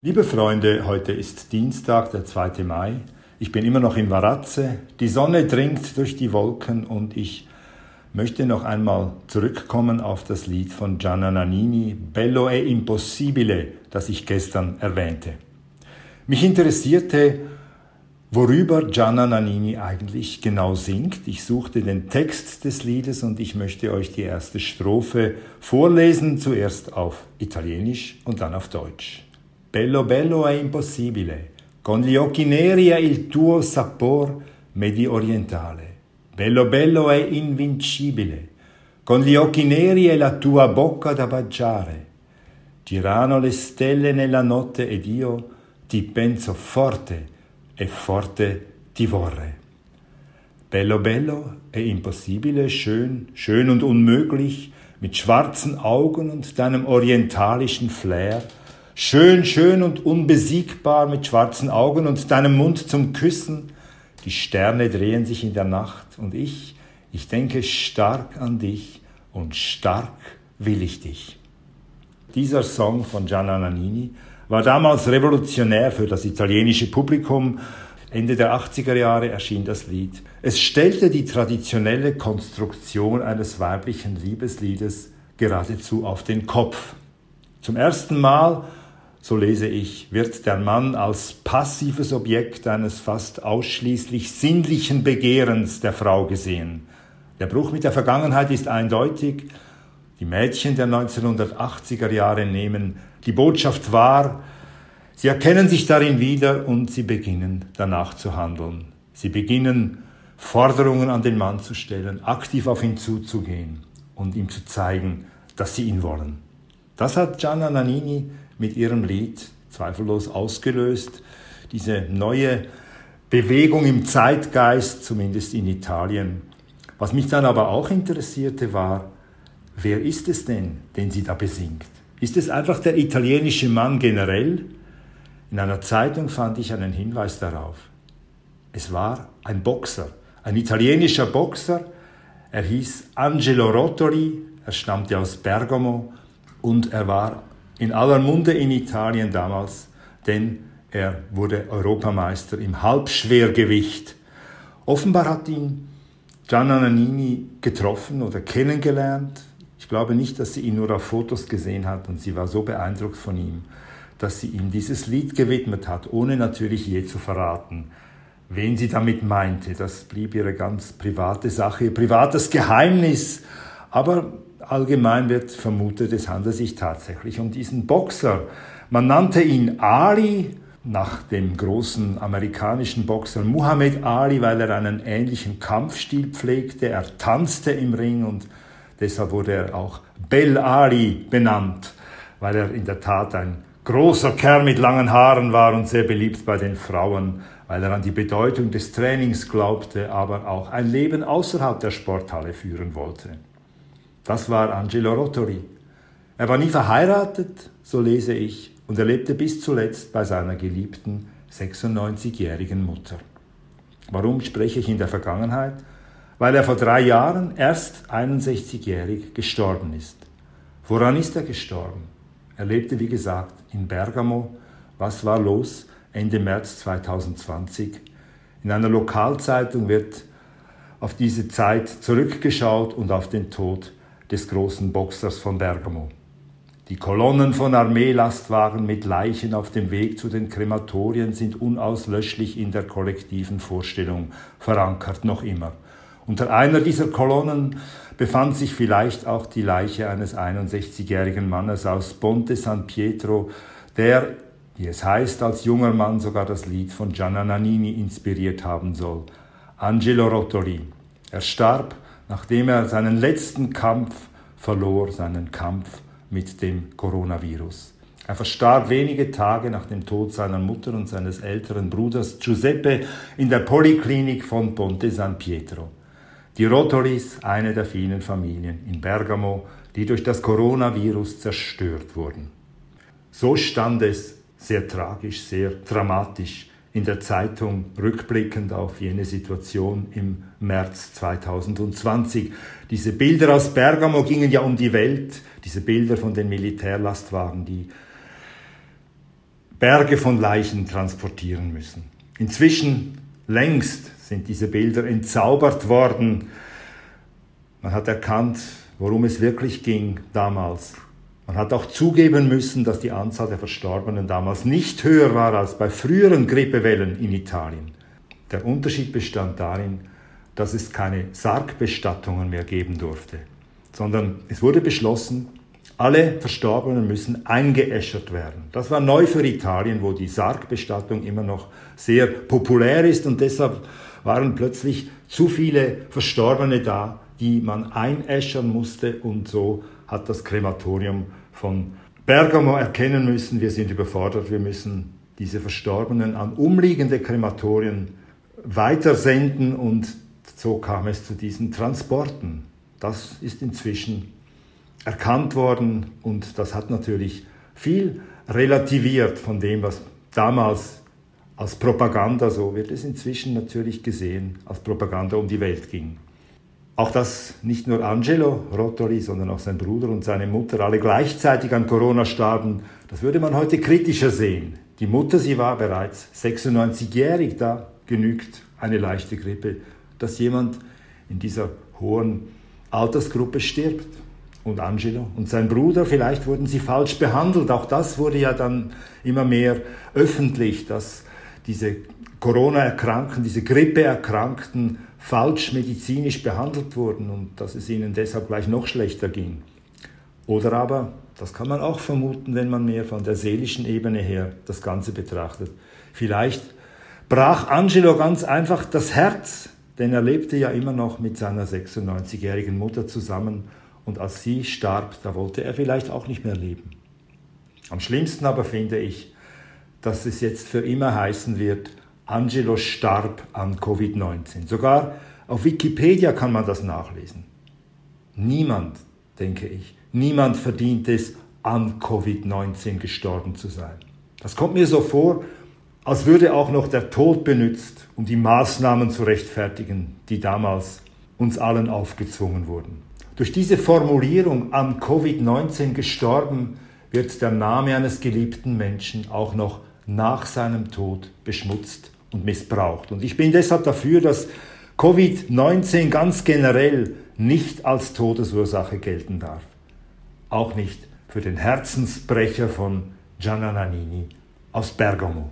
Liebe Freunde, heute ist Dienstag, der 2. Mai. Ich bin immer noch in Varazze. Die Sonne dringt durch die Wolken und ich möchte noch einmal zurückkommen auf das Lied von Gianna Nannini, Bello e Impossibile, das ich gestern erwähnte. Mich interessierte, worüber Gianna Nannini eigentlich genau singt. Ich suchte den Text des Liedes und ich möchte euch die erste Strophe vorlesen, zuerst auf Italienisch und dann auf Deutsch. Bello bello è impossibile, con gli occhi neri e il tuo sapor medio orientale. Bello bello è invincibile, con gli occhi neri e la tua bocca da baciare. Girano le stelle nella notte ed io ti penso forte e forte ti vorrei. Bello bello è impossibile, schön, schön und unmöglich, mit schwarzen Augen und deinem orientalischen Flair, Schön, schön und unbesiegbar mit schwarzen Augen und deinem Mund zum Küssen. Die Sterne drehen sich in der Nacht und ich, ich denke stark an dich und stark will ich dich. Dieser Song von Gianna Nannini war damals revolutionär für das italienische Publikum. Ende der 80er Jahre erschien das Lied. Es stellte die traditionelle Konstruktion eines weiblichen Liebesliedes geradezu auf den Kopf. Zum ersten Mal so lese ich, wird der Mann als passives Objekt eines fast ausschließlich sinnlichen Begehrens der Frau gesehen. Der Bruch mit der Vergangenheit ist eindeutig. Die Mädchen der 1980er Jahre nehmen die Botschaft wahr, sie erkennen sich darin wieder und sie beginnen danach zu handeln. Sie beginnen Forderungen an den Mann zu stellen, aktiv auf ihn zuzugehen und ihm zu zeigen, dass sie ihn wollen. Das hat Gianna Nannini mit ihrem Lied zweifellos ausgelöst. Diese neue Bewegung im Zeitgeist, zumindest in Italien. Was mich dann aber auch interessierte, war, wer ist es denn, den sie da besingt? Ist es einfach der italienische Mann generell? In einer Zeitung fand ich einen Hinweis darauf. Es war ein Boxer, ein italienischer Boxer. Er hieß Angelo Rotoli, er stammte aus Bergamo und er war in aller Munde in Italien damals, denn er wurde Europameister im Halbschwergewicht. Offenbar hat ihn Gianna Nannini getroffen oder kennengelernt. Ich glaube nicht, dass sie ihn nur auf Fotos gesehen hat und sie war so beeindruckt von ihm, dass sie ihm dieses Lied gewidmet hat, ohne natürlich je zu verraten, wen sie damit meinte. Das blieb ihre ganz private Sache, ihr privates Geheimnis. Aber allgemein wird vermutet, es handelt sich tatsächlich um diesen Boxer. Man nannte ihn Ali nach dem großen amerikanischen Boxer Muhammad Ali, weil er einen ähnlichen Kampfstil pflegte. Er tanzte im Ring und deshalb wurde er auch Bel Ali benannt, weil er in der Tat ein großer Kerl mit langen Haaren war und sehr beliebt bei den Frauen, weil er an die Bedeutung des Trainings glaubte, aber auch ein Leben außerhalb der Sporthalle führen wollte. Das war Angelo Rottori. Er war nie verheiratet, so lese ich, und er lebte bis zuletzt bei seiner geliebten 96-jährigen Mutter. Warum spreche ich in der Vergangenheit? Weil er vor drei Jahren erst 61-jährig gestorben ist. Woran ist er gestorben? Er lebte, wie gesagt, in Bergamo. Was war los Ende März 2020? In einer Lokalzeitung wird auf diese Zeit zurückgeschaut und auf den Tod des großen Boxers von Bergamo. Die Kolonnen von Armeelastwagen mit Leichen auf dem Weg zu den Krematorien sind unauslöschlich in der kollektiven Vorstellung verankert, noch immer. Unter einer dieser Kolonnen befand sich vielleicht auch die Leiche eines 61-jährigen Mannes aus Ponte San Pietro, der, wie es heißt, als junger Mann sogar das Lied von Gianna Nannini inspiriert haben soll. Angelo Rotoli. Er starb nachdem er seinen letzten Kampf verlor, seinen Kampf mit dem Coronavirus. Er verstarb wenige Tage nach dem Tod seiner Mutter und seines älteren Bruders Giuseppe in der Poliklinik von Ponte San Pietro. Die Rotoris, eine der vielen Familien in Bergamo, die durch das Coronavirus zerstört wurden. So stand es sehr tragisch, sehr dramatisch in der Zeitung rückblickend auf jene Situation im März 2020. Diese Bilder aus Bergamo gingen ja um die Welt, diese Bilder von den Militärlastwagen, die Berge von Leichen transportieren müssen. Inzwischen längst sind diese Bilder entzaubert worden. Man hat erkannt, worum es wirklich ging damals. Man hat auch zugeben müssen, dass die Anzahl der Verstorbenen damals nicht höher war als bei früheren Grippewellen in Italien. Der Unterschied bestand darin, dass es keine Sargbestattungen mehr geben durfte, sondern es wurde beschlossen, alle Verstorbenen müssen eingeäschert werden. Das war neu für Italien, wo die Sargbestattung immer noch sehr populär ist und deshalb waren plötzlich zu viele Verstorbene da, die man einäschern musste und so hat das Krematorium von Bergamo erkennen müssen, wir sind überfordert, wir müssen diese Verstorbenen an umliegende Krematorien weitersenden und so kam es zu diesen Transporten. Das ist inzwischen erkannt worden und das hat natürlich viel relativiert von dem, was damals als Propaganda, so wird es inzwischen natürlich gesehen, als Propaganda um die Welt ging. Auch dass nicht nur Angelo Rotori, sondern auch sein Bruder und seine Mutter alle gleichzeitig an Corona starben, das würde man heute kritischer sehen. Die Mutter, sie war bereits 96-jährig, da genügt eine leichte Grippe, dass jemand in dieser hohen Altersgruppe stirbt. Und Angelo und sein Bruder, vielleicht wurden sie falsch behandelt. Auch das wurde ja dann immer mehr öffentlich, dass diese Corona-Erkrankten, diese Grippe-Erkrankten falsch medizinisch behandelt wurden und dass es ihnen deshalb gleich noch schlechter ging. Oder aber, das kann man auch vermuten, wenn man mehr von der seelischen Ebene her das Ganze betrachtet, vielleicht brach Angelo ganz einfach das Herz, denn er lebte ja immer noch mit seiner 96-jährigen Mutter zusammen und als sie starb, da wollte er vielleicht auch nicht mehr leben. Am schlimmsten aber finde ich, dass es jetzt für immer heißen wird, Angelo starb an Covid-19. Sogar auf Wikipedia kann man das nachlesen. Niemand, denke ich, niemand verdient es, an Covid-19 gestorben zu sein. Das kommt mir so vor, als würde auch noch der Tod benutzt, um die Maßnahmen zu rechtfertigen, die damals uns allen aufgezwungen wurden. Durch diese Formulierung an Covid-19 gestorben wird der Name eines geliebten Menschen auch noch nach seinem Tod beschmutzt und missbraucht. Und ich bin deshalb dafür, dass Covid-19 ganz generell nicht als Todesursache gelten darf. Auch nicht für den Herzensbrecher von Gianna Nannini aus Bergamo.